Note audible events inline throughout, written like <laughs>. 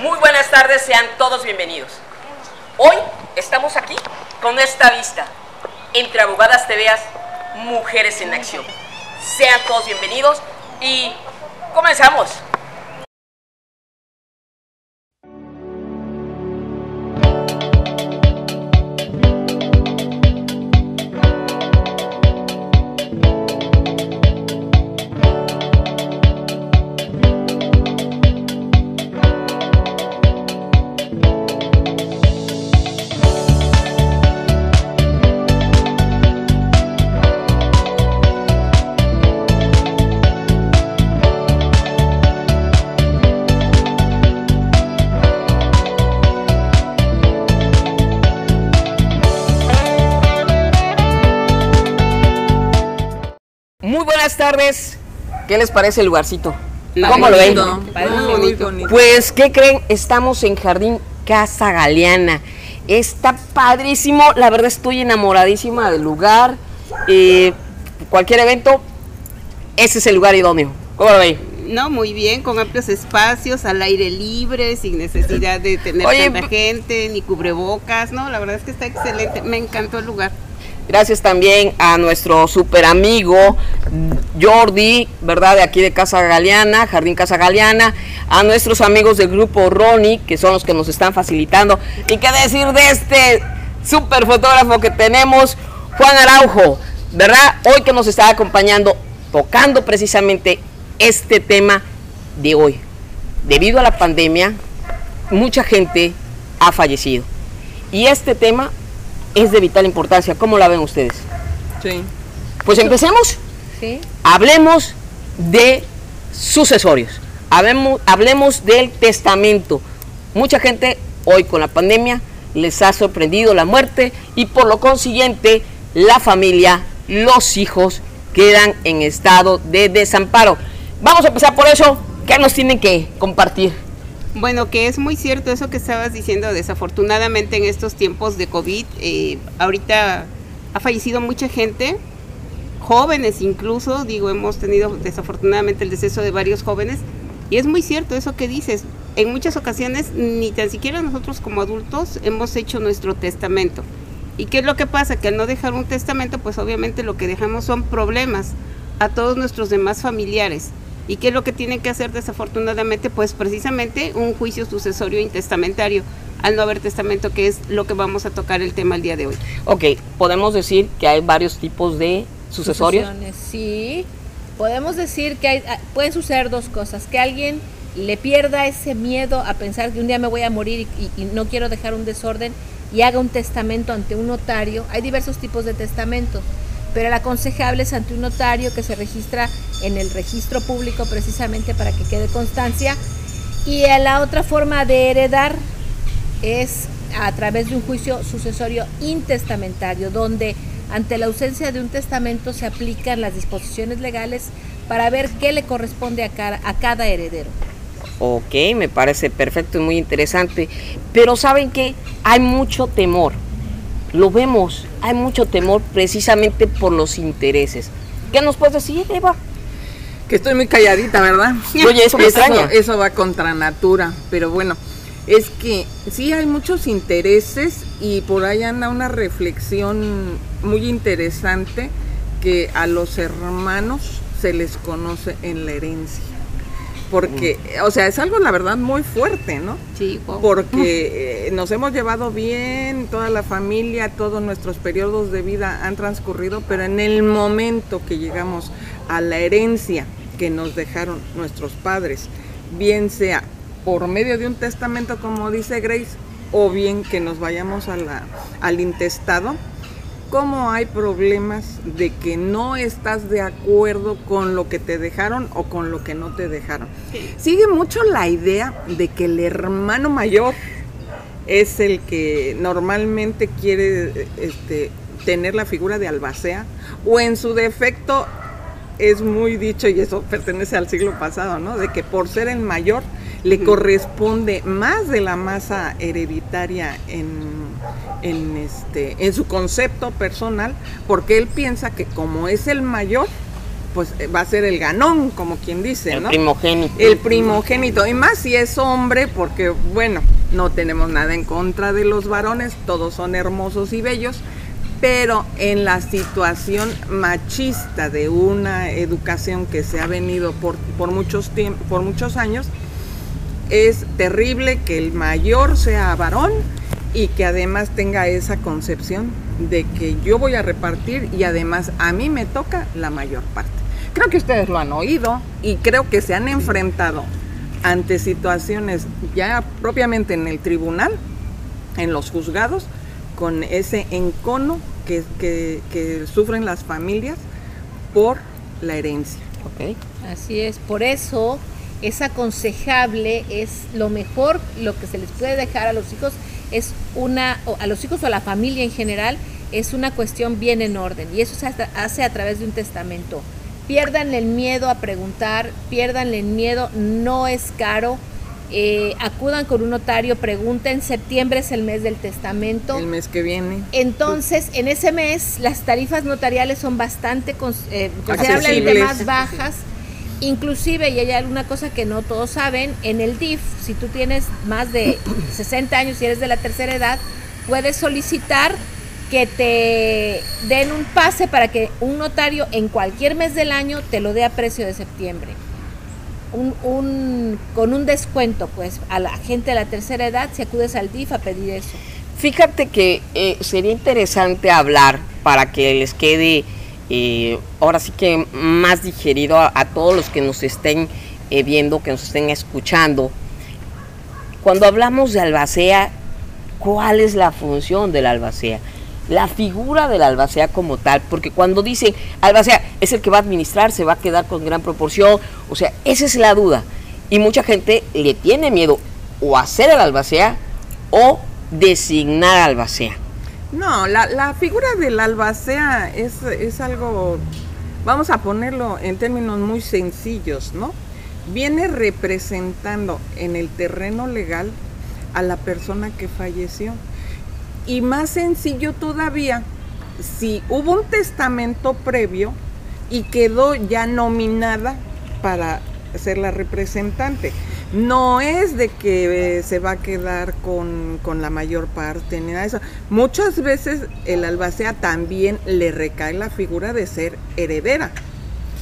Muy buenas tardes, sean todos bienvenidos. Hoy estamos aquí con esta vista. Entre abogadas te veas, mujeres en acción. Sean todos bienvenidos y comenzamos. Tardes. ¿Qué les parece el lugarcito? ¿Cómo lo ven? Muy bonito. Pues, ¿qué creen? Estamos en Jardín Casa Galeana. Está padrísimo. La verdad estoy enamoradísima del lugar. Eh, cualquier evento, ese es el lugar idóneo. ¿Cómo lo ven? No, muy bien, con amplios espacios, al aire libre, sin necesidad de tener Oye, tanta gente, ni cubrebocas, no, la verdad es que está excelente, me encantó el lugar. Gracias también a nuestro super amigo Jordi, ¿verdad? De aquí de Casa Galeana, Jardín Casa Galeana, a nuestros amigos del grupo Ronnie, que son los que nos están facilitando. Y qué decir de este super fotógrafo que tenemos, Juan Araujo, ¿verdad? Hoy que nos está acompañando, tocando precisamente este tema de hoy. Debido a la pandemia, mucha gente ha fallecido. Y este tema es de vital importancia. ¿Cómo la ven ustedes? Sí. Pues empecemos. Sí. Hablemos de sucesorios. Hablemos, hablemos del testamento. Mucha gente hoy con la pandemia les ha sorprendido la muerte y por lo consiguiente la familia, los hijos quedan en estado de desamparo. Vamos a empezar por eso. ¿Qué nos tienen que compartir? Bueno, que es muy cierto eso que estabas diciendo, desafortunadamente en estos tiempos de COVID, eh, ahorita ha fallecido mucha gente, jóvenes incluso, digo, hemos tenido desafortunadamente el deceso de varios jóvenes, y es muy cierto eso que dices, en muchas ocasiones ni tan siquiera nosotros como adultos hemos hecho nuestro testamento. ¿Y qué es lo que pasa? Que al no dejar un testamento, pues obviamente lo que dejamos son problemas a todos nuestros demás familiares. ¿Y qué es lo que tienen que hacer desafortunadamente? Pues precisamente un juicio sucesorio intestamentario, al no haber testamento, que es lo que vamos a tocar el tema el día de hoy. Ok, podemos decir que hay varios tipos de sucesorios. Sucesiones, Sí. Podemos decir que hay- ah, pueden suceder dos cosas. Que alguien le pierda ese miedo a pensar que un día me voy a morir y, y- y no quiero dejar un desorden y haga un testamento ante un notario. Hay diversos tipos de testamento, pero el aconsejable es ante un notario que se registra en el registro público precisamente para que quede constancia. Y la otra forma de heredar es a través de un juicio sucesorio intestamentario, donde ante la ausencia de un testamento se aplican las disposiciones legales para ver qué le corresponde a cada, a cada heredero. Ok, me parece perfecto y muy interesante. Pero saben que hay mucho temor. Lo vemos, hay mucho temor precisamente por los intereses. ¿Qué nos puedes decir, Eva? Que estoy muy calladita, ¿verdad? <laughs> Oye, eso me extraña. Eso va contra natura, pero bueno, es que sí hay muchos intereses y por ahí anda una reflexión muy interesante que a los hermanos se les conoce en la herencia. Porque, o sea, es algo, la verdad, muy fuerte, ¿no? Sí, wow. porque eh, nos hemos llevado bien, toda la familia, todos nuestros periodos de vida han transcurrido, pero en el momento que llegamos a la herencia que nos dejaron nuestros padres, bien sea por medio de un testamento, como dice Grace, o bien que nos vayamos a la, al intestado, cómo hay problemas de que no estás de acuerdo con lo que te dejaron o con lo que no te dejaron. Sigue mucho la idea de que el hermano mayor es el que normalmente quiere este, tener la figura de albacea o en su defecto es muy dicho y eso pertenece al siglo pasado, ¿no? De que por ser el mayor le corresponde más de la masa hereditaria en, en, este, en su concepto personal, porque él piensa que como es el mayor, pues eh, va a ser el ganón, como quien dice, El ¿no? primogénito. El primogénito, y más si es hombre, porque bueno, no tenemos nada en contra de los varones, todos son hermosos y bellos, pero en la situación machista de una educación que se ha venido por, por, muchos, por muchos años, es terrible que el mayor sea varón y que además tenga esa concepción de que yo voy a repartir y además a mí me toca la mayor parte. Creo que ustedes lo han oído y creo que se han enfrentado ante situaciones ya propiamente en el tribunal, en los juzgados, con ese encono que, que- que sufren las familias por la herencia. Ok. Así es, por eso es aconsejable, es lo mejor, lo que se les puede dejar a los hijos es una, o a los hijos o a la familia en general, es una cuestión bien en orden y eso se hace- a través de un testamento. Pierdan el miedo a preguntar, pierdan el miedo, no es caro. eh, acudan con un notario, pregunten, septiembre es el mes del testamento. El mes que viene. Entonces, en ese mes las tarifas notariales son bastante eh, considerablemente más bajas. Inclusive, y hay alguna cosa que no todos saben, en el DIF, si tú tienes más de <coughs> 60 años y eres de la tercera edad, puedes solicitar que te den un pase para que un notario en cualquier mes del año te lo dé a precio de septiembre. Un, un- con un descuento, pues, a la gente de la tercera edad, si acudes al DIF a pedir eso. Fíjate que eh, sería interesante hablar para que les quede ahora sí que más digerido a, todos los que nos estén eh, viendo, que nos estén escuchando. Cuando hablamos de albacea, ¿cuál es la función del albacea? La figura del albacea como tal, porque cuando dicen albacea es el que va a administrar, se va a quedar con gran proporción, o sea, esa es la duda. Y mucha gente le tiene miedo o a ser el albacea o designar albacea. No, la, figura del albacea es, es algo, vamos a ponerlo en términos muy sencillos, ¿no? Viene representando en el terreno legal a la persona que falleció. Y más sencillo todavía, si hubo un testamento previo y quedó ya nominada para ser la representante. No es de que eh, se va a quedar con, con la mayor parte ni nada de eso. Muchas veces el albacea también le recae la figura de ser heredera.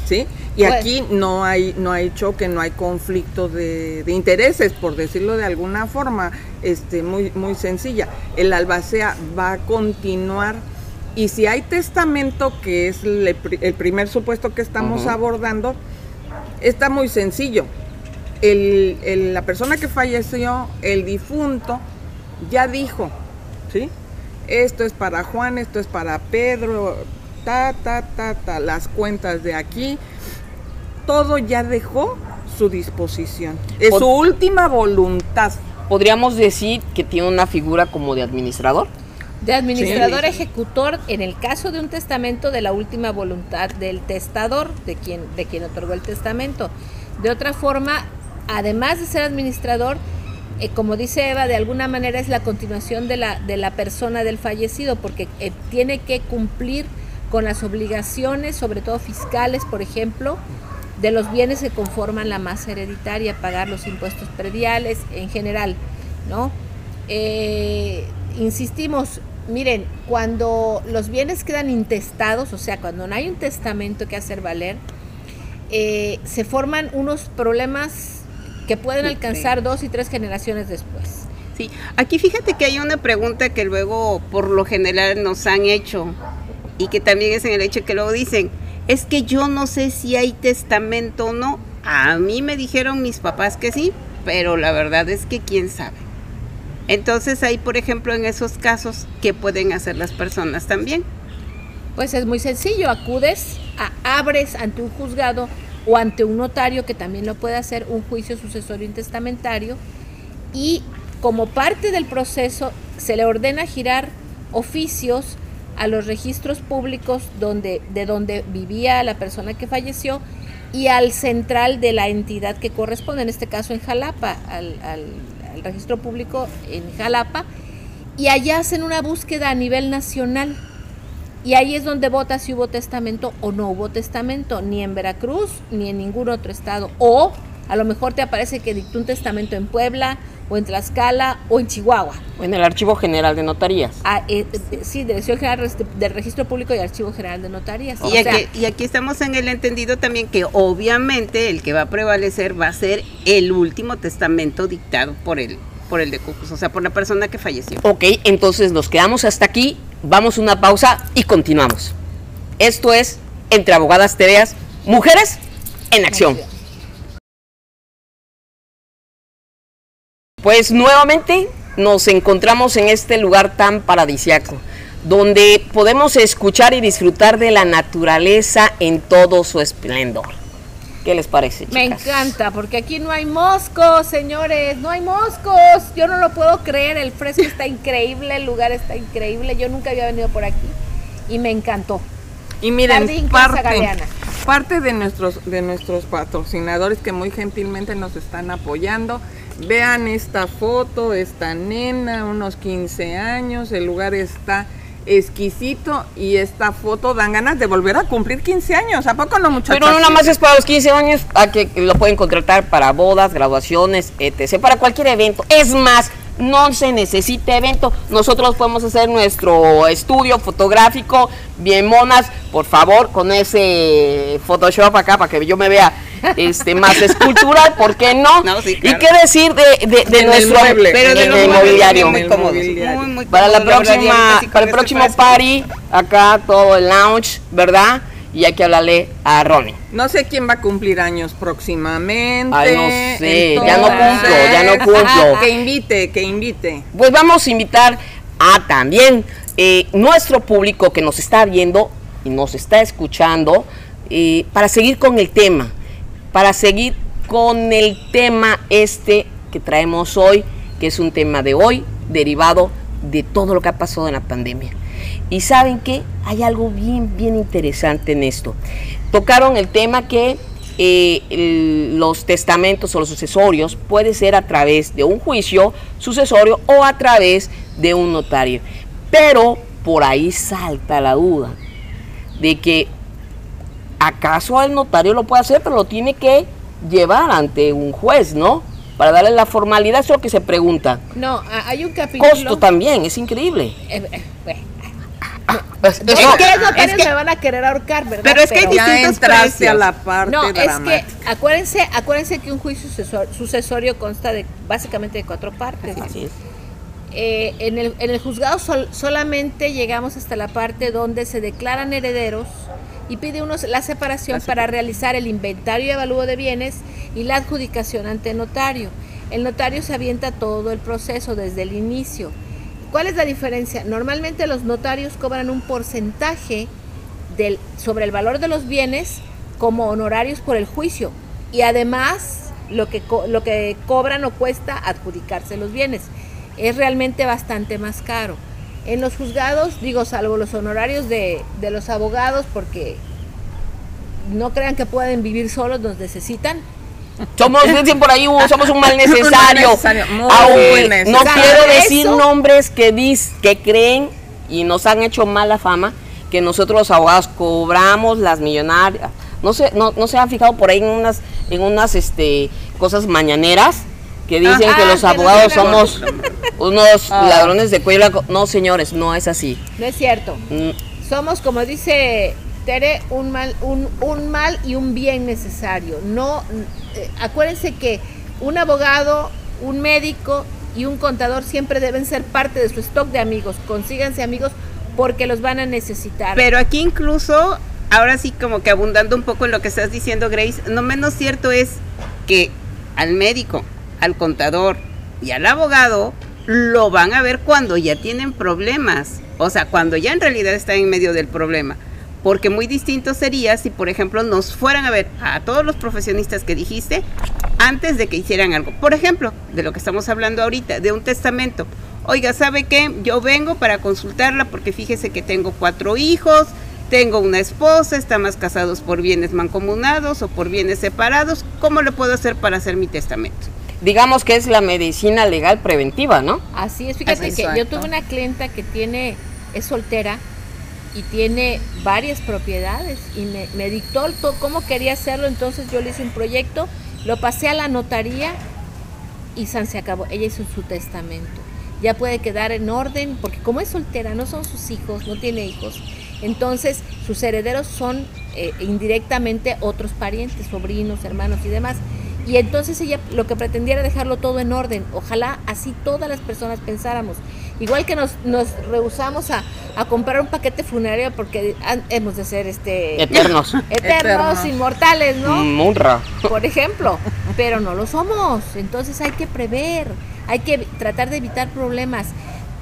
¿Sí? Y Pues- aquí no hay, no hay choque, no hay conflicto de, de intereses, por decirlo de alguna forma, este, muy, muy sencilla. El albacea va a continuar y si hay testamento, que es el, el primer supuesto que estamos abordando, está muy sencillo. El- el- la persona que falleció, el difunto, ya dijo, ¿sí? Esto es para Juan, esto es para Pedro, ta, ta, ta, ta, las cuentas de aquí, todo ya dejó su disposición. Es Pod- su última voluntad. Podríamos decir que tiene una figura como de administrador. De administrador Sí. ejecutor en el caso de un testamento de la última voluntad del testador, de quien, de quien otorgó el testamento. De otra forma, además de ser administrador, eh, como dice Eva, de alguna manera es la continuación de la, de la persona del fallecido, porque eh, tiene que cumplir con las obligaciones, sobre todo fiscales, por ejemplo, de los bienes que conforman la masa hereditaria, pagar los impuestos prediales en general, ¿no? Eh, insistimos, miren, cuando los bienes quedan intestados, o sea, cuando no hay un testamento que hacer valer, se forman unos problemas que pueden alcanzar dos y tres generaciones después. Sí, aquí fíjate que hay una pregunta que luego por lo general nos han hecho y que también es en el hecho que luego dicen, es que yo no sé si hay testamento o no. A mí me dijeron mis papás que sí, pero la verdad es que quién sabe. Entonces ahí, por ejemplo, en esos casos, ¿qué pueden hacer las personas también? Pues es muy sencillo, acudes, a- abres ante un juzgado o ante un notario que también lo puede hacer un juicio sucesorio intestamentario y como parte del proceso se le ordena girar oficios a los registros públicos donde, de donde vivía la persona que falleció y al central de la entidad que corresponde, en este caso en Jalapa, al, al- al registro público en Jalapa, y allá hacen una búsqueda a nivel nacional y ahí es donde vota si hubo testamento o no hubo testamento, ni en Veracruz ni en ningún otro estado. O a lo mejor te aparece que dictó un testamento en Puebla o en Tlaxcala o en Chihuahua. O en el Archivo General de Notarías. Ah, eh, eh, sí, Dirección General del Registro Público y Archivo General de Notarías. Y, O sea, aquí, y aquí estamos en el entendido también que obviamente el que va a prevalecer va a ser el último testamento dictado por el, por el de Cocos, o sea, por la persona que falleció. Ok, entonces nos quedamos hasta aquí, vamos a una pausa y continuamos. Esto es Entre Abogadas Tereas, Mujeres en Acción. Pues nuevamente nos encontramos en este lugar tan paradisiaco, donde podemos escuchar y disfrutar de la naturaleza en todo su esplendor. ¿Qué les parece? Me chicas? encanta, porque aquí no hay moscos, señores, no hay moscos. Yo no lo puedo creer, el fresco está increíble, el lugar está increíble. Yo nunca había venido por aquí y me encantó. Y miren, Jardín parte, Galeana. parte de nuestros, de nuestros patrocinadores que muy gentilmente nos están apoyando. Vean esta foto, esta nena, unos 15 años, el lugar está exquisito y esta foto dan ganas de volver a cumplir 15 años. ¿A poco no, muchachos? Pero no nada más es para los 15 años, a que lo pueden contratar para bodas, graduaciones, etc. Para cualquier evento. Es más, no se necesita evento. Nosotros podemos hacer nuestro estudio fotográfico, bien monas, por favor, con ese Photoshop acá para que yo me vea este más <laughs> escultural, ¿por qué no? No, sí, ¿Y qué decir de, de- nuestro mueble. Pero de el mobiliario? muy cómodos, Para la próxima, para el este próximo party, acá todo el lounge, ¿verdad? Y hay que hablarle a Ronnie. No sé quién va a cumplir años próximamente. Ay, no sé, ya no cumplo, ya no cumplo. <laughs> Que invite, que invite. Pues vamos a invitar a también eh, nuestro público que nos está viendo y nos está escuchando eh, para seguir con el tema, para seguir con el tema este que traemos hoy, que es un tema de hoy derivado de todo lo que ha pasado en la pandemia. Y saben que hay algo bien, bien interesante en esto. Tocaron el tema que eh, el- los testamentos o los sucesorios puede ser a través de un juicio sucesorio o a través de un notario. Pero por ahí salta la duda de que acaso el notario lo puede hacer, pero lo tiene que llevar ante un juez, ¿no? Para darle la formalidad, eso es lo que se pregunta. No, hay un capítulo. Costo también, es increíble. Eh, eh, bueno. Es- Es que es que- me van a querer ahorcar, ¿verdad? Pero es que hay distintos a la parte No, es que acuérdense, acuérdense que un juicio sucesor- sucesorio consta de básicamente de cuatro partes. Así es. Eh, en, el, en el juzgado sol- solamente llegamos hasta la parte donde se declaran herederos y pide uno la separación para realizar el inventario y avalúo de bienes y la adjudicación ante notario. El notario se avienta todo el proceso desde el inicio. ¿Cuál es la diferencia? Normalmente los notarios cobran un porcentaje del, sobre el valor de los bienes como honorarios por el juicio y además lo que, lo que cobran o cuesta adjudicarse los bienes. Es realmente bastante más caro. En los juzgados, digo, salvo los honorarios de, de los abogados, porque no crean que pueden vivir solos, nos necesitan. Somos, <laughs> dicen por ahí, somos un mal <laughs> necesario. Aunque no quiero Eso- decir nombres que, dis, que creen y nos han hecho mala fama que nosotros los abogados cobramos las millonarias. No se, no, no se han fijado por ahí en unas, en unas este, cosas mañaneras que dicen que los que abogados somos unos Ah. ladrones de cuello. No, señores, no es así. No es cierto. Mm, Somos, como dice Tere, un mal, un, un mal y un bien necesario. No, eh, acuérdense que un abogado, un médico y un contador siempre deben ser parte de su stock de amigos. Consíganse amigos porque los van a necesitar. Pero aquí incluso, ahora sí como que abundando un poco en lo que estás diciendo, Grace, no menos cierto es que al médico, al contador y al abogado lo van a ver cuando ya tienen problemas. O sea, cuando ya en realidad están en medio del problema. Porque muy distinto sería si, por ejemplo, nos fueran a ver a todos los profesionistas que dijiste antes de que hicieran algo. Por ejemplo, de lo que estamos hablando ahorita, de un testamento. Oiga, ¿sabe qué? Yo vengo para consultarla porque fíjese que tengo cuatro hijos, tengo una esposa, estamos casados por bienes mancomunados o por bienes separados. ¿Cómo le puedo hacer para hacer mi testamento? digamos que es la medicina legal preventiva, ¿no? Así es, fíjate Así que yo tuve una clienta que tiene, es soltera y tiene varias propiedades y me, dictó cómo quería hacerlo, entonces yo le hice un proyecto, lo pasé a la notaría y San se acabó. Ella hizo su testamento. Ya puede quedar en orden, porque como es soltera, no son sus hijos, no tiene hijos. Entonces, sus herederos son eh, indirectamente otros parientes, sobrinos, hermanos y demás. Y entonces ella lo que pretendía era dejarlo todo en orden. Ojalá así todas las personas pensáramos. Igual que nos, nos rehusamos a, a comprar un paquete funerario porque han- hemos de ser este Eternos. <laughs> eternos, Eternos. inmortales, ¿no? Munra. por <laughs> ejemplo, pero no lo somos. Entonces hay que prever, hay que tratar de evitar problemas.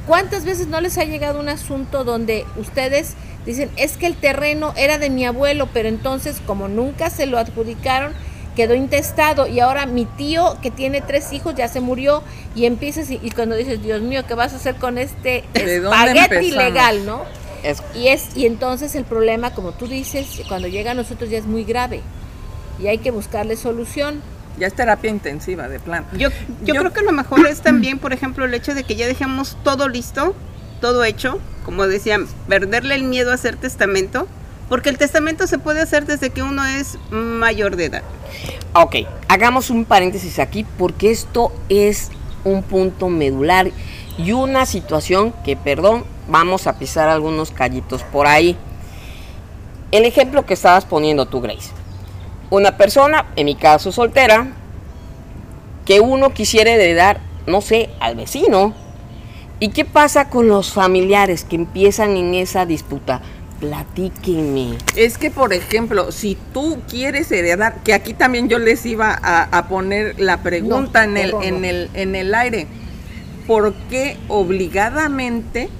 ¿Cuántas veces no les ha llegado un asunto donde ustedes dicen, es que el terreno era de mi abuelo, pero entonces como nunca se lo adjudicaron, quedó intestado y ahora mi tío que tiene tres hijos ya se murió y empiezas y, y cuando dices, Dios mío, ¿qué vas a hacer con este ¿De dónde espagueti legal, no? Es- Y es y entonces el problema, como tú dices, cuando llega a nosotros ya es muy grave y hay que buscarle solución. Ya es terapia intensiva de plan. Yo, yo, Yo- creo que lo mejor es también, por ejemplo, el hecho de que ya dejemos todo listo, todo hecho, como decían, perderle el miedo a hacer testamento, porque el testamento se puede hacer desde que uno es mayor de edad. Ok, hagamos un paréntesis aquí porque esto es un punto medular y una situación que, perdón, vamos a pisar algunos callitos por ahí. El ejemplo que estabas poniendo tú, Grace. Una persona, en mi caso soltera, que uno quisiera heredar, no sé, al vecino. ¿Y qué pasa con los familiares que empiezan en esa disputa? Platíquenme. Es que, por ejemplo, si tú quieres heredar, que aquí también yo les iba a, a poner la pregunta No, en, el, no, no. en, el, en el aire, ¿por qué obligadamente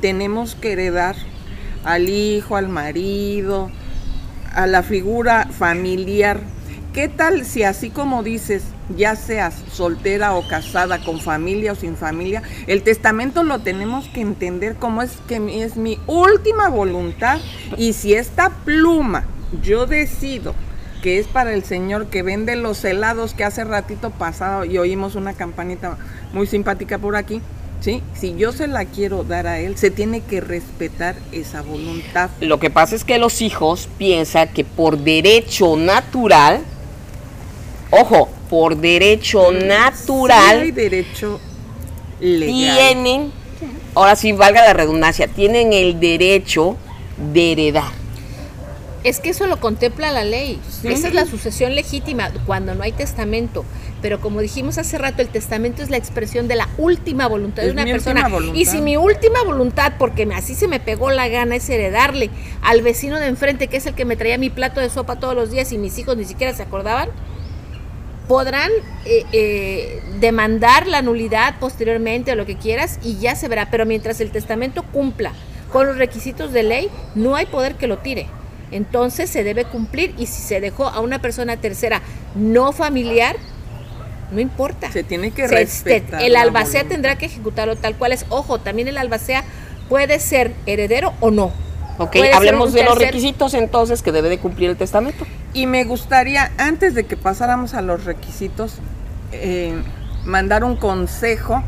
tenemos que heredar al hijo, al marido, a la figura familiar? ¿Qué tal si así como dices, ya seas soltera o casada, con familia o sin familia, el testamento lo tenemos que entender como es que es mi última voluntad y si esta pluma yo decido que es para el señor que vende los helados que hace ratito pasado y oímos una campanita muy simpática por aquí, ¿sí? Si yo se la quiero dar a él, se tiene que respetar esa voluntad. Lo que pasa es que los hijos piensan que por derecho natural, ojo, por derecho Sí hay natural, derecho legal. tienen, ahora sí valga la redundancia, tienen el derecho de heredar. Es que eso lo contempla la ley. Esa es la sucesión legítima cuando no hay testamento. Pero como dijimos hace rato, el testamento es la expresión de la última voluntad de una persona. Y si mi última voluntad, porque me- así se me pegó la gana, es heredarle al vecino de enfrente, que es el que me traía mi plato de sopa todos los días y mis hijos ni siquiera se acordaban, podrán eh, eh, demandar la nulidad posteriormente o lo que quieras y ya se verá. Pero mientras el testamento cumpla con los requisitos de ley, no hay poder que lo tire. Entonces se debe cumplir y si se dejó a una persona tercera no familiar, no importa. Se tiene que Se- respetar. el albacea voluntad. tendrá que ejecutarlo tal cual es. Ojo, también el albacea puede ser heredero o no. Ok, hablemos de los requisitos entonces que debe de cumplir el testamento. Y me gustaría, antes de que pasáramos a los requisitos, eh, mandar un consejo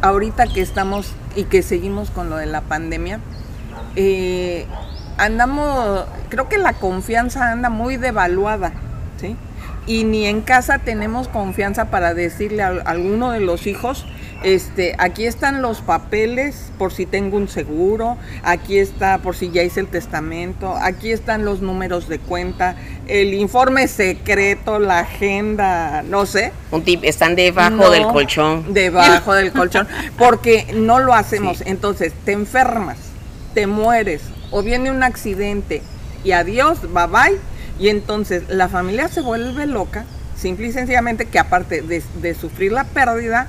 ahorita que estamos y que seguimos con lo de la pandemia. eh, andamos, creo que la confianza anda muy devaluada, ¿sí? Y ni en casa tenemos confianza para decirle a alguno de los hijos, este, aquí están los papeles por si tengo un seguro, aquí está por si ya hice el testamento, aquí están los números de cuenta, el informe secreto, la agenda, no sé. Un tip, están debajo No, del colchón. Debajo del colchón. <laughs> Porque no lo hacemos. Entonces, te enfermas, te mueres, o viene un accidente y adiós, bye bye. Y entonces la familia se vuelve loca, simple y sencillamente que aparte de, de sufrir la pérdida,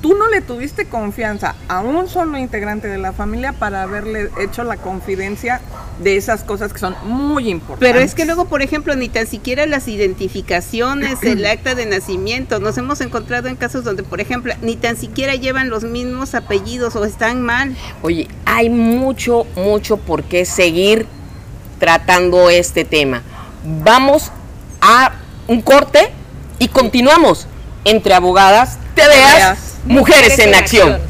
tú no le tuviste confianza a un solo integrante de la familia para haberle hecho la confidencia de esas cosas que son muy importantes. Pero es que luego, por ejemplo, ni tan siquiera las identificaciones, <clears throat> el acta de nacimiento, nos hemos encontrado en casos donde, por ejemplo, ni tan siquiera llevan los mismos apellidos o están mal. Oye, hay mucho, mucho por qué seguir tratando este tema. Vamos a un corte y continuamos entre abogadas, te veas. Mujeres en acción.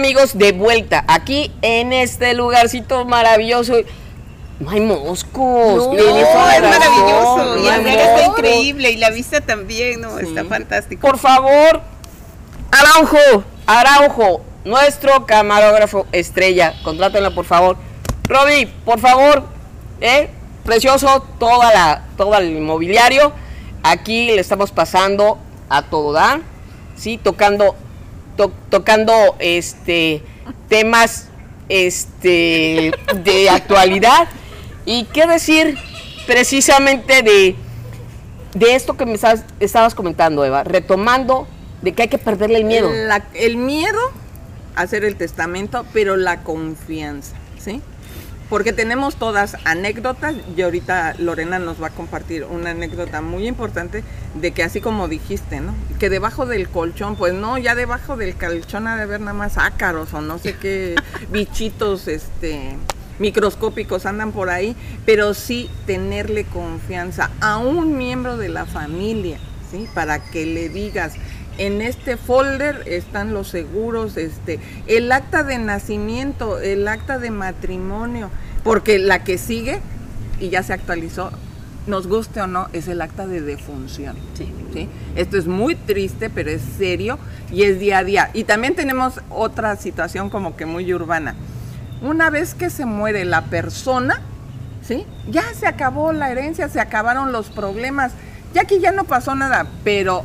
Amigos, de vuelta aquí en este lugarcito maravilloso. No hay moscos. No, es maravilloso. Y el día está increíble. Y la vista también, ¿no? Sí. Está fantástico. Por favor, Araujo, Araujo, nuestro camarógrafo estrella, contrátenlo por favor. Roby, por favor, eh, precioso, toda la, todo el mobiliario. Aquí le estamos pasando a todo dar, sí, tocando, to- tocando este temas este de actualidad. Y qué decir precisamente de de esto que me estabas, estabas comentando, Eva, retomando de que hay que perderle el miedo. La- el miedo a hacer el testamento, pero la confianza, ¿sí? Porque tenemos todas anécdotas y ahorita Lorena nos va a compartir una anécdota muy importante de que así como dijiste, ¿no? Que debajo del colchón, pues no, ya debajo del colchón ha de haber nada más ácaros o no sé qué <laughs> bichitos este microscópicos andan por ahí, pero sí tenerle confianza a un miembro de la familia, ¿sí? Para que le digas, en este folder están los seguros, este, el acta de nacimiento, el acta de matrimonio, porque la que sigue y ya se actualizó, nos guste o no, es el acta de defunción. Sí. ¿sí? Esto es muy triste, pero es serio y es día a día. Y también tenemos otra situación como que muy urbana. Una vez que se muere la persona, ¿sí? Ya se acabó la herencia, se acabaron los problemas, ya que ya no pasó nada, pero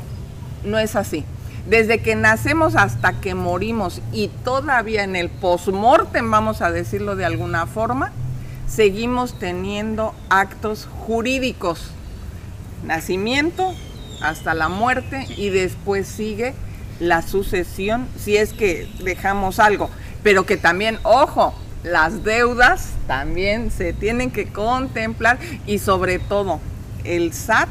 no es así. Desde que nacemos hasta que morimos y todavía en el postmortem, vamos a decirlo de alguna forma, seguimos teniendo actos jurídicos. Nacimiento hasta la muerte y después sigue la sucesión si es que dejamos algo. Pero que también, ojo, las deudas también se tienen que contemplar y sobre todo el SAT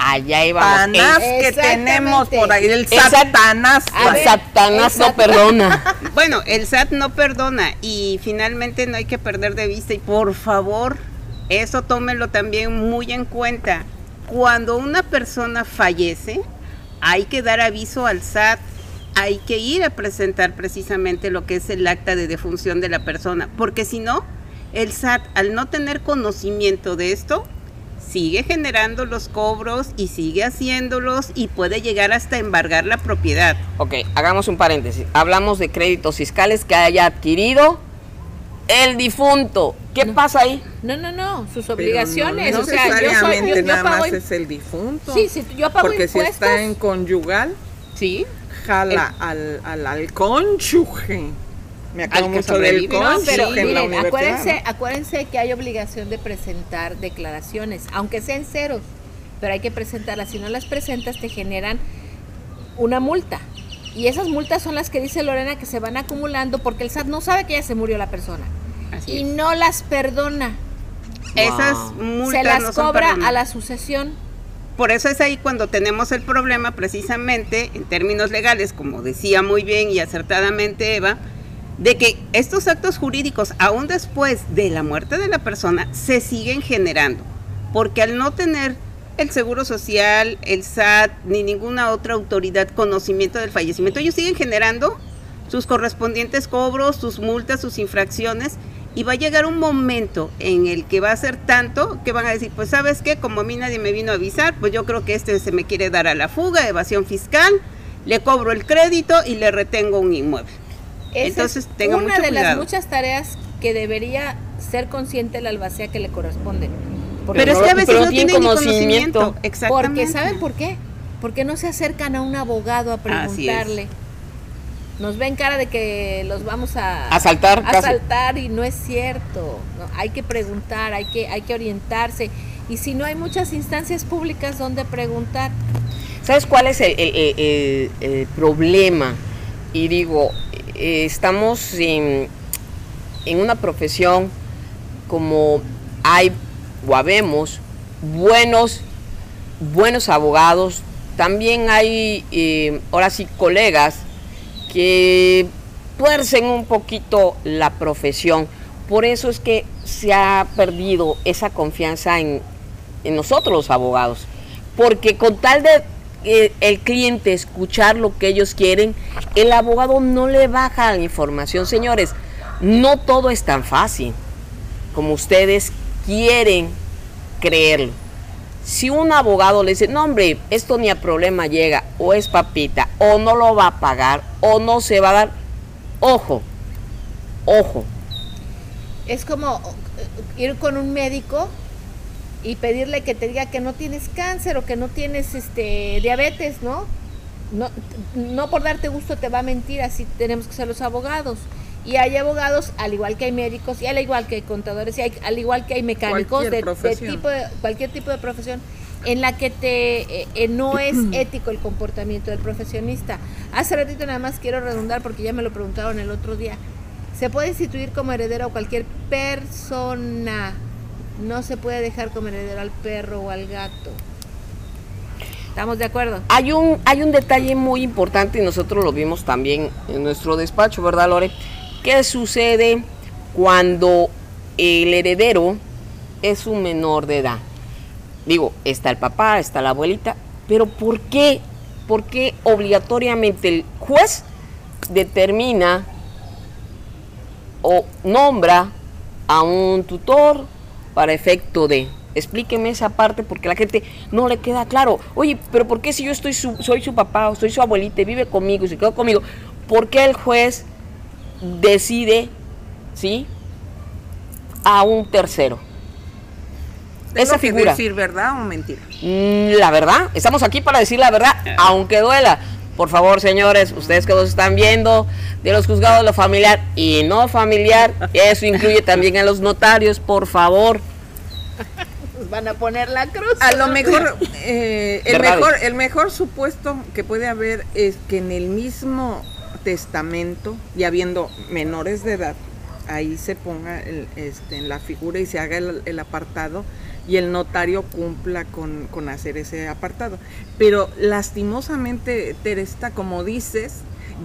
Allá íbamos. Satanás El- que tenemos por ahí, el El Sat- Satanás. El Satanás no perdona. <laughs> Bueno, el SAT no perdona y finalmente no hay que perder de vista y por favor, eso tómenlo también muy en cuenta. Cuando una persona fallece, hay que dar aviso al SAT, hay que ir a presentar precisamente lo que es el acta de defunción de la persona, porque si no, el SAT al no tener conocimiento de esto, sigue generando los cobros y sigue haciéndolos y puede llegar hasta embargar la propiedad. Ok, hagamos un paréntesis. Hablamos de créditos fiscales que haya adquirido el difunto. ¿Qué pasa ahí? No, no, no, sus obligaciones. No o sea, yo soy, necesariamente yo, yo nada pago más es el difunto. Sí, sí, yo pago Porque si está en conyugal, ¿Sí? jala al, al, al cónyuge. Me mucho del. No, pero en la miren, acuérdense, ¿no? acuérdense que hay obligación de presentar declaraciones, aunque sean ceros, pero hay que presentarlas. Si no las presentas, te generan una multa. Y esas multas son las que dice Lorena que se van acumulando porque el SAT no sabe que ya se murió la persona Así y es. no las perdona. Esas Wow. multas se las no cobra a la sucesión. Por eso es ahí cuando tenemos el problema, precisamente en términos legales, como decía muy bien y acertadamente Eva, de que estos actos jurídicos, aún después de la muerte de la persona, se siguen generando. Porque al no tener el Seguro Social, el SAT, ni ninguna otra autoridad conocimiento del fallecimiento, ellos siguen generando sus correspondientes cobros, sus multas, sus infracciones, y va a llegar un momento en el que va a ser tanto que van a decir, pues sabes qué, como a mí nadie me vino a avisar, pues yo creo que este se me quiere dar a la fuga, evasión fiscal, le cobro el crédito y le retengo un inmueble. Esa Entonces, es tenga una mucho de las muchas tareas que debería ser consciente el albacea que le corresponde. Porque, Pero, es que a veces no tienen conocimiento. conocimiento. Exactamente. porque ¿saben por qué? Porque no se acercan a un abogado a preguntarle. Nos ven cara de que los vamos a Asaltar, casi. asaltar y no es cierto. No, hay que preguntar, hay que hay que orientarse y si no hay muchas instancias públicas donde preguntar. ¿Sabes cuál es el, el- el- el- el problema? Y digo, eh, estamos en, una profesión como hay o habemos buenos, buenos abogados, también hay eh, ahora sí colegas que tuercen un poquito la profesión. Por eso es que se ha perdido esa confianza en, en nosotros los abogados. Porque con tal de el cliente escuchar lo que ellos quieren, el abogado no le baja la información. Señores, no todo es tan fácil como ustedes quieren creerlo. Si un abogado le dice, no hombre, esto ni a problema llega, o es papita, o no lo va a pagar, o no se va a dar, ojo, ojo. Es como eh, ir con un médico y pedirle que te diga que no tienes cáncer o que no tienes este diabetes, ¿no? No, no por darte gusto te va a mentir, así tenemos que ser los abogados. Y hay abogados, al igual que hay médicos, y al igual que hay contadores, y hay, al igual que hay mecánicos de, de, tipo de cualquier tipo de profesión en la que te eh, eh, no es <clears throat> ético el comportamiento del profesionista. Hace ratito nada más quiero redundar porque ya me lo preguntaron el otro día. Se puede instituir como heredero a cualquier persona no se puede dejar como heredero al perro o al gato. ¿Estamos de acuerdo? Hay un, hay un detalle muy importante y nosotros lo vimos también en nuestro despacho, ¿verdad, Lore? ¿Qué sucede cuando el heredero es un menor de edad? Digo, está el papá, está la abuelita, pero ¿por qué? ¿Por qué obligatoriamente el juez determina o nombra a un tutor para efecto de. Explíqueme esa parte porque la gente no le queda claro. Oye, pero ¿por qué si yo estoy soy su papá o soy su abuelita y vive conmigo y se quedó conmigo? ¿Por qué el juez decide, sí, a un tercero? esa figura. decir verdad o mentira? Mm, la verdad. Estamos aquí para decir la verdad, aunque duela. Por favor, señores, ustedes que nos están viendo, de los juzgados, lo familiar y no familiar, eso incluye también a los notarios, por favor. van a poner la cruz. A lo mejor, <laughs> eh, el, mejor, el mejor supuesto que puede haber es que en el mismo testamento, y habiendo menores de edad, ahí se ponga este, en la figura y se haga el apartado y el notario cumpla con, hacer ese apartado. Pero lastimosamente, Teresa, como dices,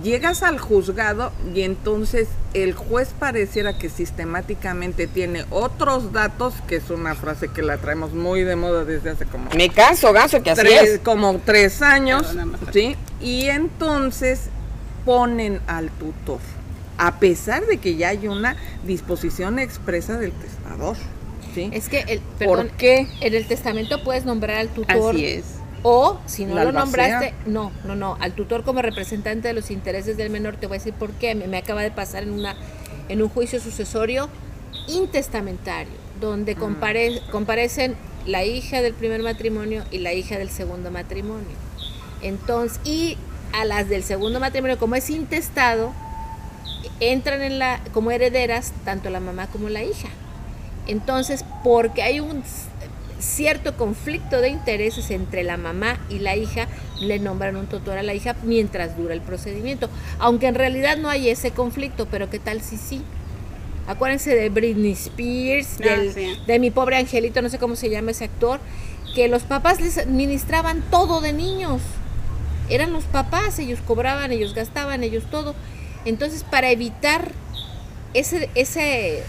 llegas al juzgado y entonces el juez pareciera que sistemáticamente tiene otros datos, que es una frase que la traemos muy de moda desde hace como... Me canso, ganso, que así es. Como tres años, ¿sí? Y entonces ponen al tutor, a pesar de que ya hay una disposición expresa del testador. Es que, el, perdón, en el testamento puedes nombrar al tutor. Así es. O si no lo nombraste, no, no, no, al tutor como representante de los intereses del menor, te voy a decir por qué. Me, acaba de pasar en, una, en un juicio sucesorio intestamentario, donde mm. comparecen la hija del primer matrimonio y la hija del segundo matrimonio. Entonces, y a las del segundo matrimonio, como es intestado, entran en la, como herederas tanto la mamá como la hija. Entonces, porque hay un cierto conflicto de intereses entre la mamá y la hija, le nombran un tutor a la hija mientras dura el procedimiento. Aunque en realidad no hay ese conflicto, pero ¿qué tal si sí? Acuérdense de Britney Spears, ah, de mi pobre angelito, no sé cómo se llama ese actor, que los papás les administraban todo de niños. Eran los papás, ellos cobraban, ellos gastaban, ellos todo. Entonces, para evitar ese, ese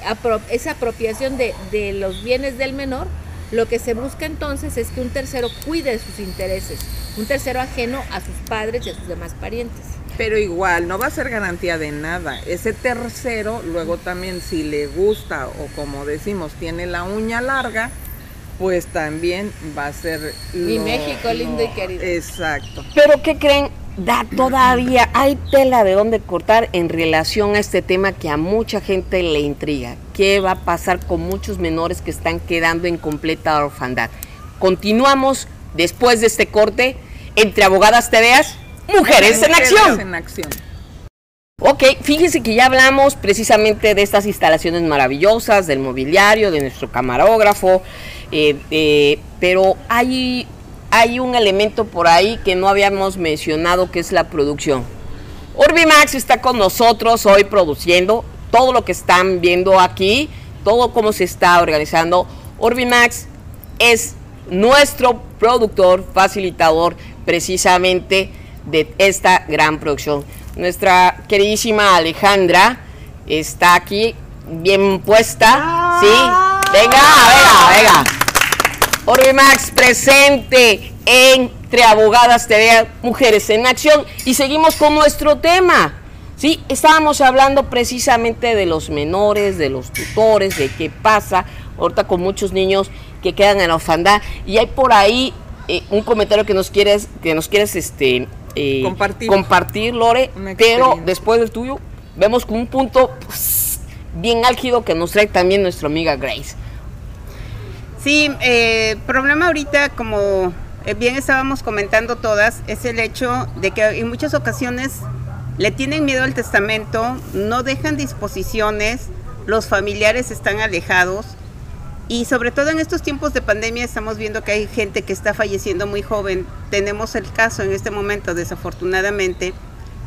esa apropiación de, de los bienes del menor, lo que se busca entonces es que un tercero cuide de sus intereses, un tercero ajeno a sus padres y a sus demás parientes. Pero igual, no va a ser garantía de nada. Ese tercero, luego también si le gusta o como decimos, tiene la uña larga, pues también va a ser... Mi México lindo y querido. Exacto. Pero ¿qué creen? Da todavía, hay tela de dónde cortar en relación a este tema que a mucha gente le intriga. ¿Qué va a pasar con muchos menores que están quedando en completa orfandad? Continuamos después de este corte entre Abogadas TVAs, Mujeres, en Acción. En acción. Ok, fíjense que ya hablamos precisamente de estas instalaciones maravillosas, del mobiliario, de nuestro camarógrafo, eh, eh, pero hay hay un elemento por ahí que no habíamos mencionado, que es la producción. Urbimax está con nosotros hoy produciendo todo lo que están viendo aquí, todo cómo se está organizando. Urbimax es nuestro productor, facilitador precisamente de esta gran producción. Nuestra queridísima Alejandra está aquí bien puesta, ¿sí? Venga, venga, venga. Orbimax presente en entre abogadas TV Mujeres en Acción y seguimos con nuestro tema. Sí, estábamos hablando precisamente de los menores, de los tutores, de qué pasa ahorita con muchos niños que quedan en la orfandad y hay por ahí eh, un comentario que nos quieres que nos quieres este eh, Compartir. compartir Lore, pero después del tuyo vemos con un punto pues, bien álgido que nos trae también nuestra amiga Grace. Sí, eh, problema ahorita, como eh, bien estábamos comentando todas, es el hecho de que en muchas ocasiones le tienen miedo al testamento, no dejan disposiciones, los familiares están alejados y sobre todo en estos tiempos de pandemia estamos viendo que hay gente que está falleciendo muy joven. Tenemos el caso en este momento, desafortunadamente,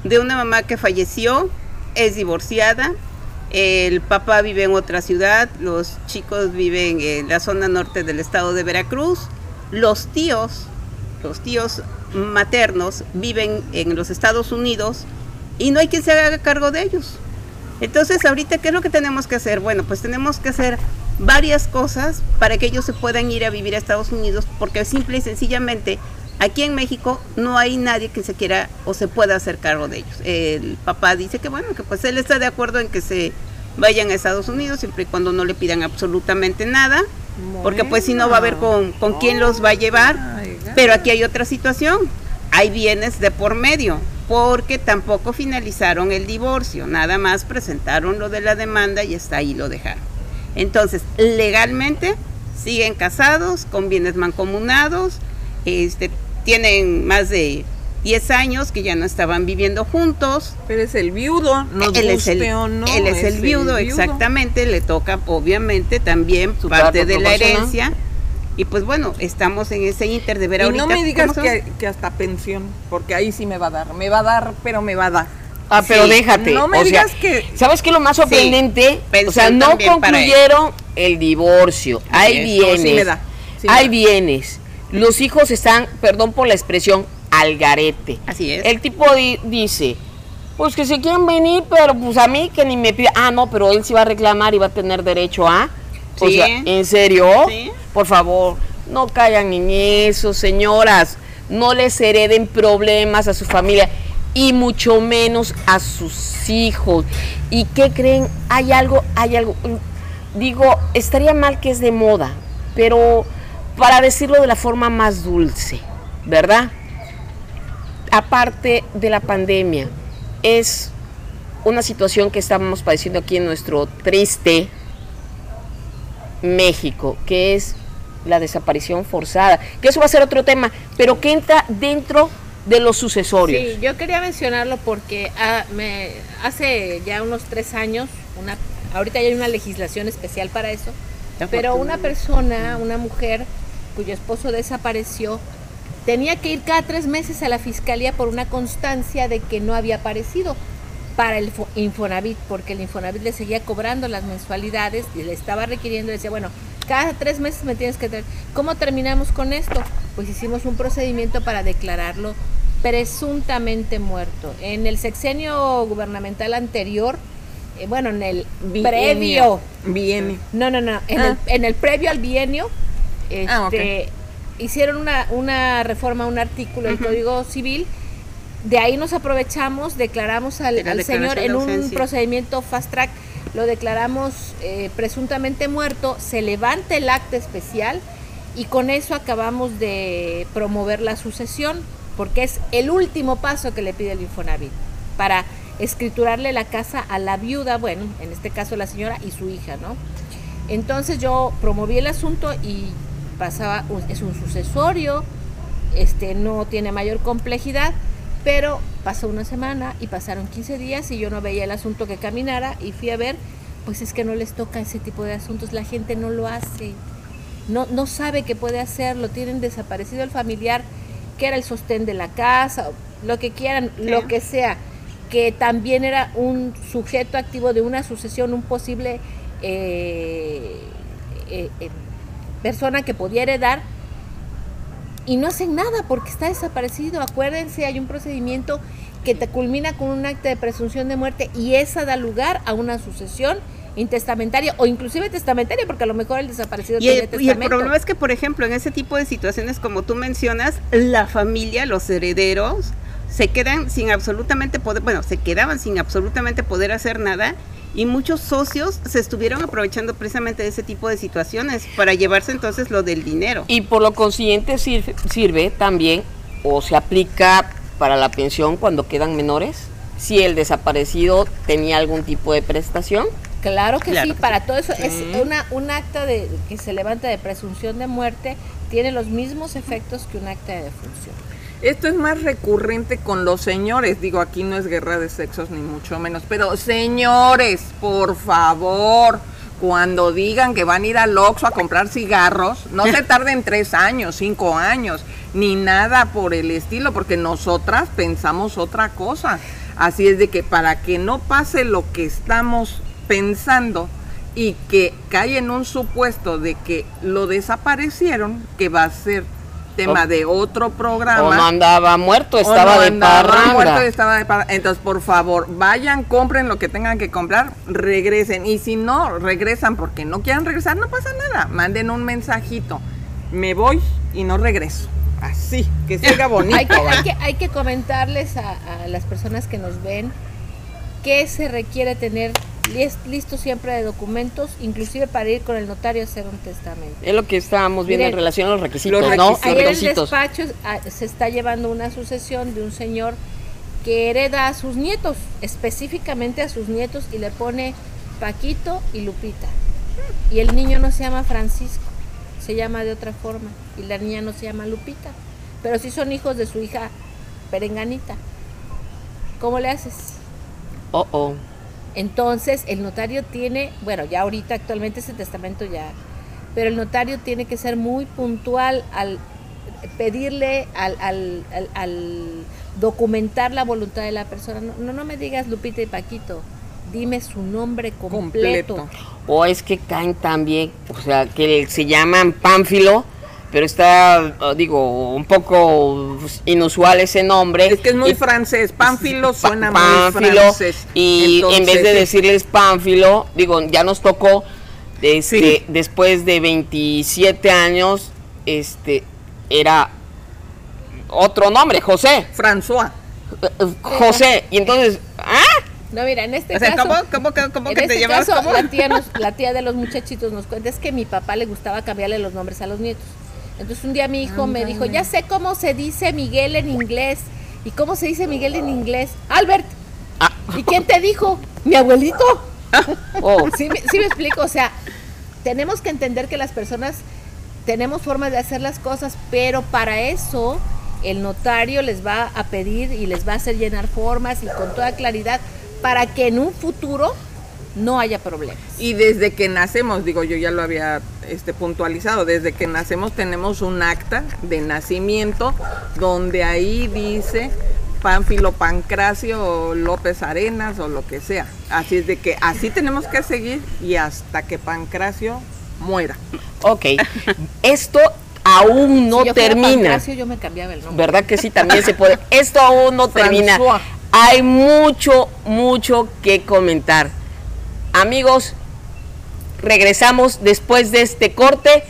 de una mamá que falleció, es divorciada, el papá vive en otra ciudad, los chicos viven en la zona norte del estado de Veracruz, los tíos, los tíos maternos viven en los Estados Unidos y no hay quien se haga cargo de ellos. Entonces, ahorita, ¿qué es lo que tenemos que hacer? Bueno, pues tenemos que hacer varias cosas para que ellos se puedan ir a vivir a Estados Unidos, porque simple y sencillamente aquí en México no hay nadie que se quiera o se pueda hacer cargo de ellos. El papá dice que bueno, que pues él está de acuerdo en que se vayan a Estados Unidos siempre y cuando no le pidan absolutamente nada, porque pues si no va a ver con, con quién los va a llevar. Pero aquí hay otra situación, hay bienes de por medio, porque tampoco finalizaron el divorcio, nada más presentaron lo de la demanda y hasta ahí lo dejaron. Entonces, legalmente siguen casados con bienes mancomunados, este, tienen más de 10 años que ya no estaban viviendo juntos. Pero es el viudo, nos él es el, o no. él es el viudo, exactamente, le toca obviamente también Su parte de la herencia. Y pues bueno, estamos en ese inter de ver Y ahorita. no me digas que, que hasta pensión, porque ahí sí me va a dar. Me va a dar, pero me va a dar. Ah, pero Sí, déjate. no me o sea, digas que- ¿Sabes qué es lo más sorprendente? o sea, no concluyeron el divorcio. hay es. bienes. No, sí me da, sí Los hijos están, perdón por la expresión, al garete. Así es. El tipo di- dice, pues que se quieren venir, pero pues a mí que ni me pide. Ah, no, pero él sí va a reclamar y va a tener derecho a. O Sí. sea, ¿en serio? Sí. Por favor, no caigan en eso, señoras. No les hereden problemas a su familia y mucho menos a sus hijos. ¿Y qué creen? Hay algo, hay algo. mm, Digo, estaría mal que es de moda, pero para decirlo de la forma más dulce, ¿verdad? Aparte de la pandemia, es una situación que estamos padeciendo aquí en nuestro triste México, que es la desaparición forzada, que eso va a ser otro tema, pero que entra dentro de los sucesorios. Sí, yo quería mencionarlo porque ah, me, hace ya unos tres años, una, ahorita ya hay una legislación especial para eso, pero una persona, una mujer cuyo esposo desapareció, tenía que ir cada tres meses a la fiscalía por una constancia de que no había aparecido para el fo- Infonavit, porque el Infonavit le seguía cobrando las mensualidades y le estaba requiriendo, decía, bueno, cada tres meses me tienes que traer. ¿Cómo terminamos con esto? Pues hicimos un procedimiento para declararlo presuntamente muerto. En el sexenio gubernamental anterior, eh, bueno, en el previo, Viene. no, no, no, en, Ah. el, en el previo al bienio, este, Ah, ok. hicieron una, una reforma, un artículo del Código Civil. De ahí nos aprovechamos, declaramos al, De la al señor en un procedimiento fast track, lo declaramos eh, presuntamente muerto, se levanta el acta especial y con eso acabamos de promover la sucesión, porque es el último paso que le pide el Infonavit para escriturarle la casa a la viuda, bueno, en este caso la señora y su hija, ¿no? Entonces yo promoví el asunto y pasaba, un- es un sucesorio, este no tiene mayor complejidad, pero pasó una semana y pasaron 15 días y yo no veía el asunto que caminara y fui a ver, pues es que no les toca ese tipo de asuntos, la gente no lo hace, no, no sabe que puede hacerlo, tienen desaparecido el familiar que era el sostén de la casa, lo que quieran, lo que sea, que también era un sujeto activo de una sucesión, un posible eh, eh, eh, persona que podía heredar, y no hacen nada porque está desaparecido. Acuérdense, hay un procedimiento que te culmina con un acta de presunción de muerte y esa da lugar a una sucesión intestamentaria o inclusive testamentaria, porque a lo mejor el desaparecido Y tiene el, y el testamento. problema es que, por ejemplo, en ese tipo de situaciones, como tú mencionas, la familia, los herederos, se quedan sin absolutamente poder, bueno, se quedaban sin absolutamente poder hacer nada y muchos socios se estuvieron aprovechando precisamente de ese tipo de situaciones para llevarse entonces lo del dinero. Y por lo consiguiente sirve, sirve también o se aplica para la pensión cuando quedan menores, si el desaparecido tenía algún tipo de prestación. Claro que Claro sí, que para todo eso es una un acta de que se levanta de presunción de muerte tiene los mismos efectos que un acta de defunción. Esto es más recurrente con los señores. Digo, aquí no es guerra de sexos ni mucho menos. Pero señores, por favor, cuando digan que van a ir al Oxxo a comprar cigarros, no se tarden tres años, cinco años, ni nada por el estilo, porque nosotras pensamos otra cosa. Así es de que para que no pase lo que estamos pensando y que cae en un supuesto de que lo desaparecieron, que va a ser tema O- de otro programa. O no andaba muerto, O estaba no de andaba parranda. muerto y estaba de parranda. Entonces, por favor, vayan, compren lo que tengan que comprar, regresen. Y si no regresan porque no quieran regresar, no pasa nada. Manden un mensajito. Me voy y no regreso. Así, que siga <laughs> bonito. Hay que, hay que, hay que comentarles a, a las personas que nos ven que se requiere tener lis- listo siempre de documentos, inclusive para ir con el notario a hacer un testamento. Es lo que estábamos viendo Miren, en relación a los requisitos, los ¿no? requisitos. Los Ayer el despacho ah, se está llevando una sucesión de un señor que hereda a sus nietos, específicamente a sus nietos, y le pone Paquito y Lupita. Y el niño no se llama Francisco, se llama de otra forma, y la niña no se llama Lupita, pero sí son hijos de su hija Perenganita. ¿Cómo le haces? Oh, oh. Entonces, el notario tiene, bueno, ya ahorita actualmente ese testamento ya, pero el notario tiene que ser muy puntual al pedirle, al, al, al- al documentar la voluntad de la persona. No, no, no me digas Lupita y Paquito, dime su nombre completo. Completo. O es que caen también, o sea, que se llaman Pánfilo, pero está, eh, digo, un poco inusual ese nombre. Es que es muy Y- francés. Pánfilo suena Pánfilo, muy francés. Y en vez de decirles Pánfilo, digo, ya nos tocó, este, Sí. después de 27 años, este, era otro nombre, José. François. José. Y entonces, ¿ah? No, mira, en este O sea, caso... ¿cómo, cómo, que- cómo en que te este llamas? caso, ¿Cómo? la tía, nos- <laughs> la tía de los muchachitos nos cuenta, es que mi papá le gustaba cambiarle los nombres a los nietos. Entonces un día mi hijo me dijo, ya sé cómo se dice Miguel en inglés. ¿Y cómo se dice Miguel en inglés? Albert. Ah. ¿Y quién te dijo? Mi abuelito. Oh, ¿Sí, me- sí me explico? O sea, tenemos que entender que las personas tenemos formas de hacer las cosas, pero para eso el notario les va a pedir y les va a hacer llenar formas y con toda claridad para que en un futuro no haya problemas. Y desde que nacemos, digo yo ya lo había este, puntualizado, desde que nacemos tenemos un acta de nacimiento donde ahí dice Pánfilo Pancracio López Arenas o lo que sea. Así es de que así tenemos que seguir y hasta que Pancracio muera. ok. <laughs> Esto aún no Si yo fuera termina. Pancracio, yo me cambiaba el nombre. ¿Verdad que sí? También se puede. Esto aún no termina. Hay mucho, mucho que comentar. Amigos, regresamos después de este corte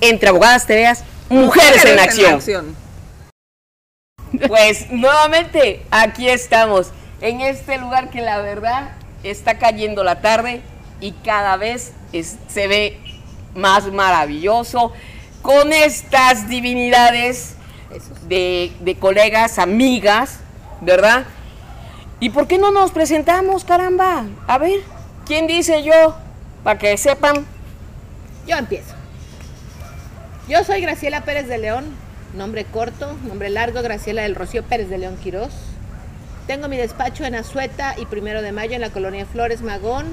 entre Abogadas Tereas, Mujeres, en, acción. Pues nuevamente aquí estamos, en este lugar que la verdad está cayendo la tarde y cada vez es- se ve más maravilloso con estas divinidades de, de colegas, amigas, ¿verdad? ¿Y por qué no nos presentamos, caramba? A ver, ¿quién dice yo? Para que sepan. Yo empiezo. Yo soy Graciela Pérez de León, nombre corto, nombre largo, Graciela del Rocío Pérez de León Quirós. Tengo mi despacho en Azueta y Primero de Mayo en la colonia Flores Magón.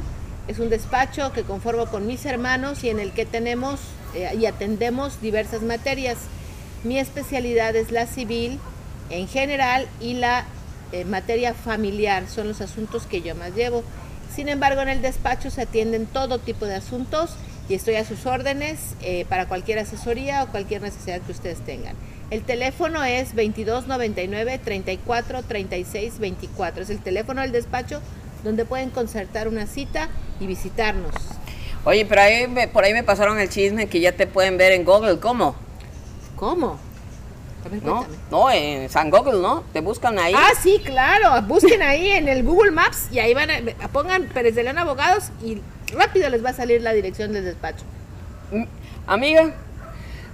Es un despacho que conformo con mis hermanos y en el que tenemos eh, y atendemos diversas materias. Mi especialidad es la civil en general y la eh, materia familiar, son los asuntos que yo más llevo. Sin embargo, en el despacho se atienden todo tipo de asuntos y estoy a sus órdenes eh, para cualquier asesoría o cualquier necesidad que ustedes tengan. El teléfono es 2299 34 36 24. Es el teléfono del despacho donde pueden concertar una cita y visitarnos. Oye, pero ahí me- por ahí me pasaron el chisme que ya te pueden ver en Google. ¿Cómo? ¿Cómo? A ver, ¿No? No, en San Google, ¿no? Te buscan ahí. Ah, sí, claro. Busquen ahí en el Google Maps y ahí van a pongan Pérez de León Abogados y rápido les va a salir la dirección del despacho. Mm, Amiga,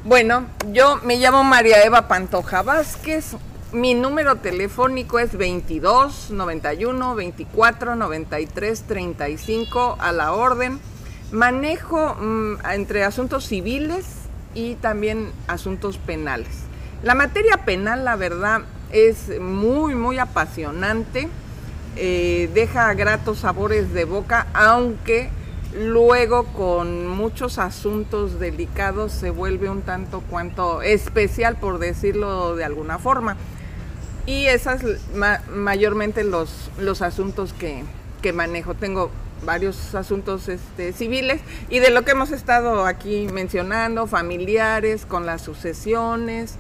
Bueno, yo me llamo María Eva Pantoja Vázquez. Mi número telefónico es 22 91 24 93 35 a la orden. Manejo mm, entre asuntos civiles y también asuntos penales. La materia penal, la verdad, es muy, muy apasionante. Eh, deja gratos sabores de boca, aunque luego con muchos asuntos delicados se vuelve un tanto cuanto especial, por decirlo de alguna forma. Y esas ma- mayormente los, los asuntos que, que manejo. Tengo varios asuntos este, civiles y de lo que hemos estado aquí mencionando, familiares, con las sucesiones,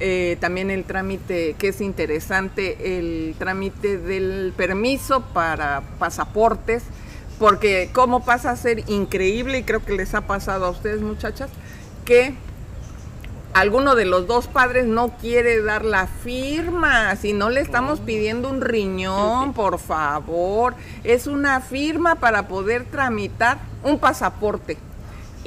eh, también el trámite que es interesante, el trámite del permiso para pasaportes, porque cómo pasa a ser increíble, y creo que les ha pasado a ustedes muchachas, que alguno de los dos padres no quiere dar la firma, si no le estamos pidiendo un riñón, por favor, es una firma para poder tramitar un pasaporte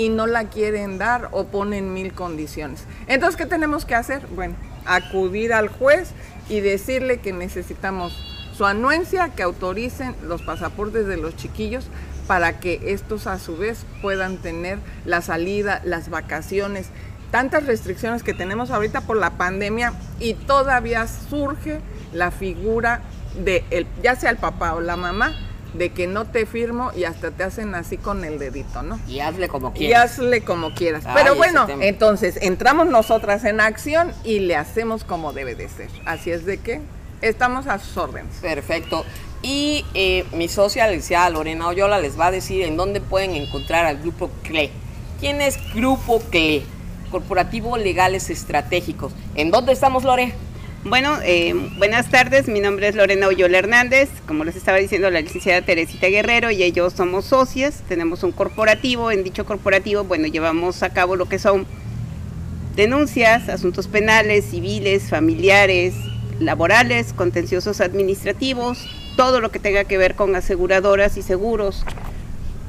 y no la quieren dar o ponen mil condiciones. Entonces, ¿qué tenemos que hacer? Bueno, acudir al juez y decirle que necesitamos su anuencia, que autoricen los pasaportes de los chiquillos para que estos a su vez puedan tener la salida, las vacaciones, tantas restricciones que tenemos ahorita por la pandemia y todavía surge la figura de el, ya sea el papá o la mamá de que no te firmo y hasta te hacen así con el dedito, ¿no? y hazle como Y quieras. hazle como quieras. Ay, Pero bueno, entonces entramos nosotras en acción y le hacemos como debe de ser. Así es de que estamos a sus órdenes. Perfecto. Y eh, mi socia, la licenciada Lorena Oyola, les va a decir en dónde pueden encontrar al Grupo CLE. ¿Quién es Grupo CLE? Corporativo Legales Estratégicos. ¿En dónde estamos, Lore? Bueno, eh, buenas tardes, mi nombre es Lorena Oyola Hernández, como les estaba diciendo la licenciada Teresita Guerrero y ellos somos socias, tenemos un corporativo, en dicho corporativo, bueno, llevamos a cabo lo que son denuncias, asuntos penales, civiles, familiares, laborales, contenciosos administrativos, todo lo que tenga que ver con aseguradoras y seguros,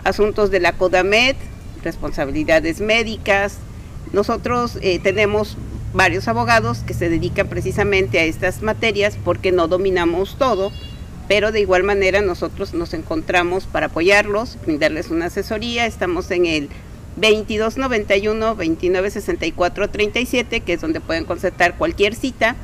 asuntos de la CODAMED, responsabilidades médicas. Nosotros eh, tenemos varios abogados que se dedican precisamente a estas materias porque no dominamos todo, pero de igual manera nosotros nos encontramos para apoyarlos, brindarles una asesoría. Estamos en el 2291 2964 37, que es donde pueden concertar cualquier cita.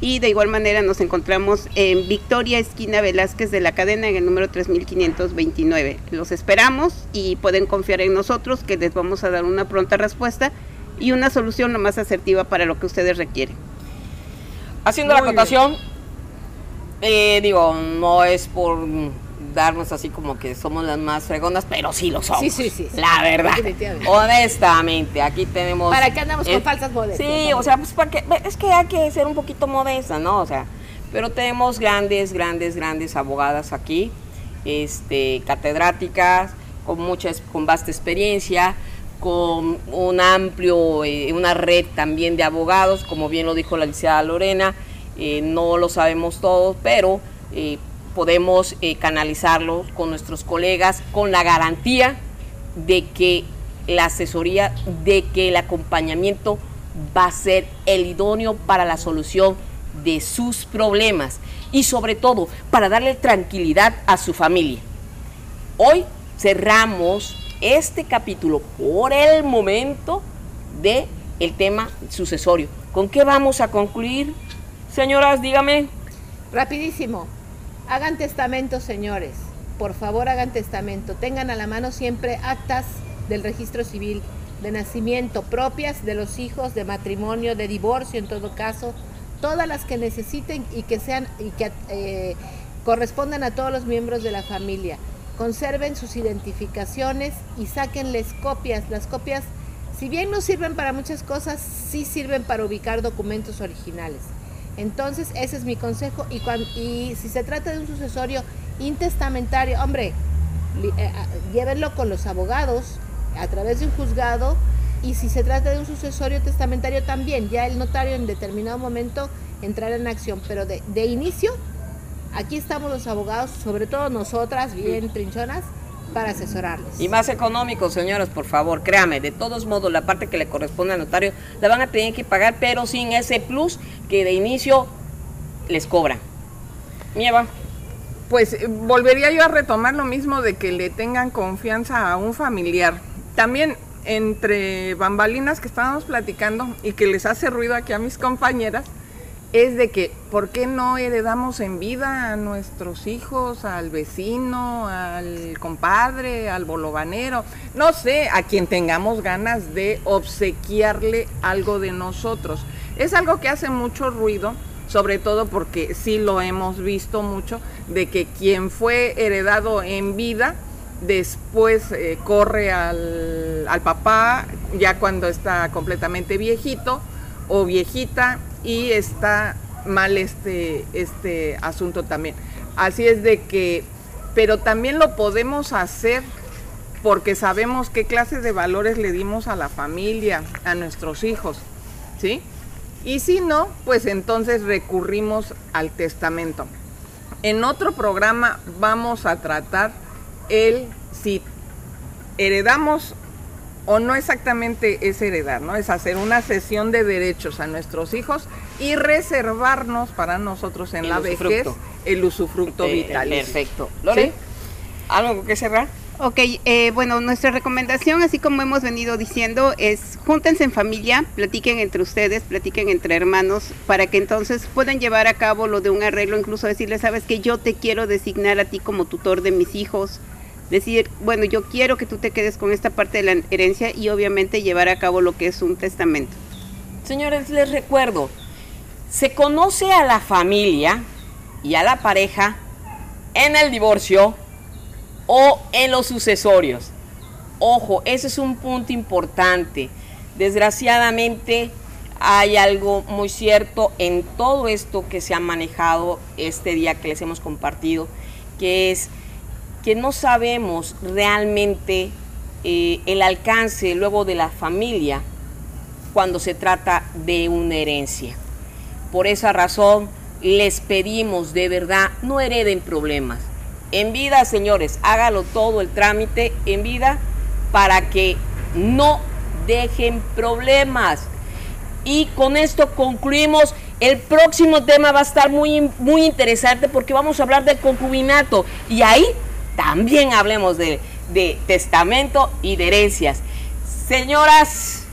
Y de igual manera nos encontramos en Victoria Esquina Velázquez de la cadena en el número 3529. Los esperamos y pueden confiar en nosotros que les vamos a dar una pronta respuesta y una solución lo más asertiva para lo que ustedes requieren. Haciendo Muy la acotación, eh, digo, no es por darnos así como que somos las más fregonas, pero sí lo somos. Sí, sí, sí, sí. La verdad. Definitivamente. Honestamente, aquí tenemos. ¿Para qué andamos con falsas modestias, Sí, o sea, pues para que. Es que hay que ser un poquito modesta, ¿no? O sea, pero tenemos grandes, grandes, grandes abogadas aquí, este, catedráticas, con mucha, es- con vasta experiencia, con un amplio, eh, una red también de abogados, como bien lo dijo la licenciada Lorena, eh, no lo sabemos todos, pero eh, podemos canalizarlo con nuestros colegas con la garantía de que la asesoría, de que el acompañamiento va a ser el idóneo para la solución de sus problemas y sobre todo para darle tranquilidad a su familia. Hoy cerramos este capítulo por el momento de el tema sucesorio. ¿Con qué vamos a concluir? Señoras, dígame. Rapidísimo. Hagan testamento, señores. Por favor, hagan testamento. Tengan a la mano siempre actas del registro civil de nacimiento propias de los hijos, de matrimonio, de divorcio en todo caso, todas las que necesiten y que sean y que eh, correspondan a todos los miembros de la familia. Conserven sus identificaciones y sáquenles copias. Las copias, si bien no sirven para muchas cosas, sí sirven para ubicar documentos originales. Entonces, ese es mi consejo. Y, cuan- y si se trata de un sucesorio intestamentario, hombre, eh, ah, llévenlo con los abogados a través de un juzgado y si se trata de un sucesorio testamentario también, ya el notario en determinado momento entrará en acción, pero de, de inicio, aquí estamos los abogados, sobre todo nosotras, bien trinchonas, para asesorarles. Y más económico, señores, por favor, créame, de todos modos la parte que le corresponde al notario la van a tener que pagar, pero sin ese plus que de inicio les cobran. Mieva, Pues eh, volvería yo a retomar lo mismo de que le tengan confianza a un familiar. También entre bambalinas que estábamos platicando y que les hace ruido aquí a mis compañeras, es de que, ¿por qué no heredamos en vida a nuestros hijos, al vecino, al compadre, al bolovanero? No sé, a quien tengamos ganas de obsequiarle algo de nosotros. Es algo que hace mucho ruido, sobre todo porque sí lo hemos visto mucho, de que quien fue heredado en vida, después eh, corre al, al papá ya cuando está completamente viejito o viejita y está mal este, este asunto también. Así es de que, pero también lo podemos hacer porque sabemos qué clase de valores le dimos a la familia, a nuestros hijos, ¿sí? Y si no, pues entonces recurrimos al testamento. En otro programa vamos a tratar el si heredamos o no exactamente es heredar, ¿no? Es hacer una sesión de derechos a nuestros hijos y reservarnos para nosotros en El la vejez usufructo. el usufructo eh, vital. perfecto. Lore, ¿Sí? ¿algo que cerrar? Ok, eh, bueno, nuestra recomendación, así como hemos venido diciendo, es júntense en familia, platiquen entre ustedes, platiquen entre hermanos, para que entonces puedan llevar a cabo lo de un arreglo, incluso decirle, sabes que yo te quiero designar a ti como tutor de mis hijos, decir, bueno, yo quiero que tú te quedes con esta parte de la herencia y obviamente llevar a cabo lo que es un testamento. Señores, les recuerdo, se conoce a la familia y a la pareja en el divorcio o en los sucesorios. Ojo, ese es un punto importante. Desgraciadamente hay algo muy cierto en todo esto que se ha manejado este día que les hemos compartido, que es que no sabemos realmente eh, el alcance luego de la familia cuando se trata de una herencia. Por esa razón les pedimos de verdad, no hereden problemas. En vida, señores, hágalo todo el trámite en vida para que no dejen problemas. Y con esto concluimos. El próximo tema va a estar muy, muy interesante porque vamos a hablar del concubinato. Y ahí también hablemos de, de testamento y de herencias. Señoras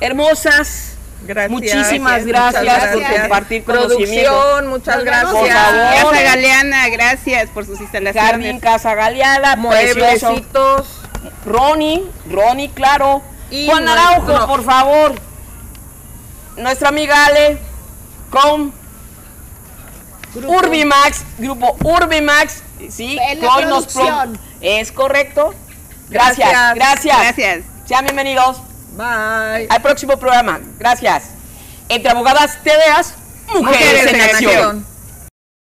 hermosas, Gracias. Muchísimas gracias por compartir conocimiento. Producción, muchas gracias. Por favor. Casa Galeana, gracias por sus Jardín instalaciones. Casa Galeana. Mueblecitos. Ronnie, Ronnie, claro. Y Juan Araujo, por favor. Nuestra amiga Ale con Urbimax, grupo Urbimax, sí, En la nos. Es correcto. Gracias, Gracias. gracias. Gracias. Sean bienvenidos Bye. al próximo programa. Gracias. Entre abogadas, te veas, mujeres, Mujeres en en acción. acción.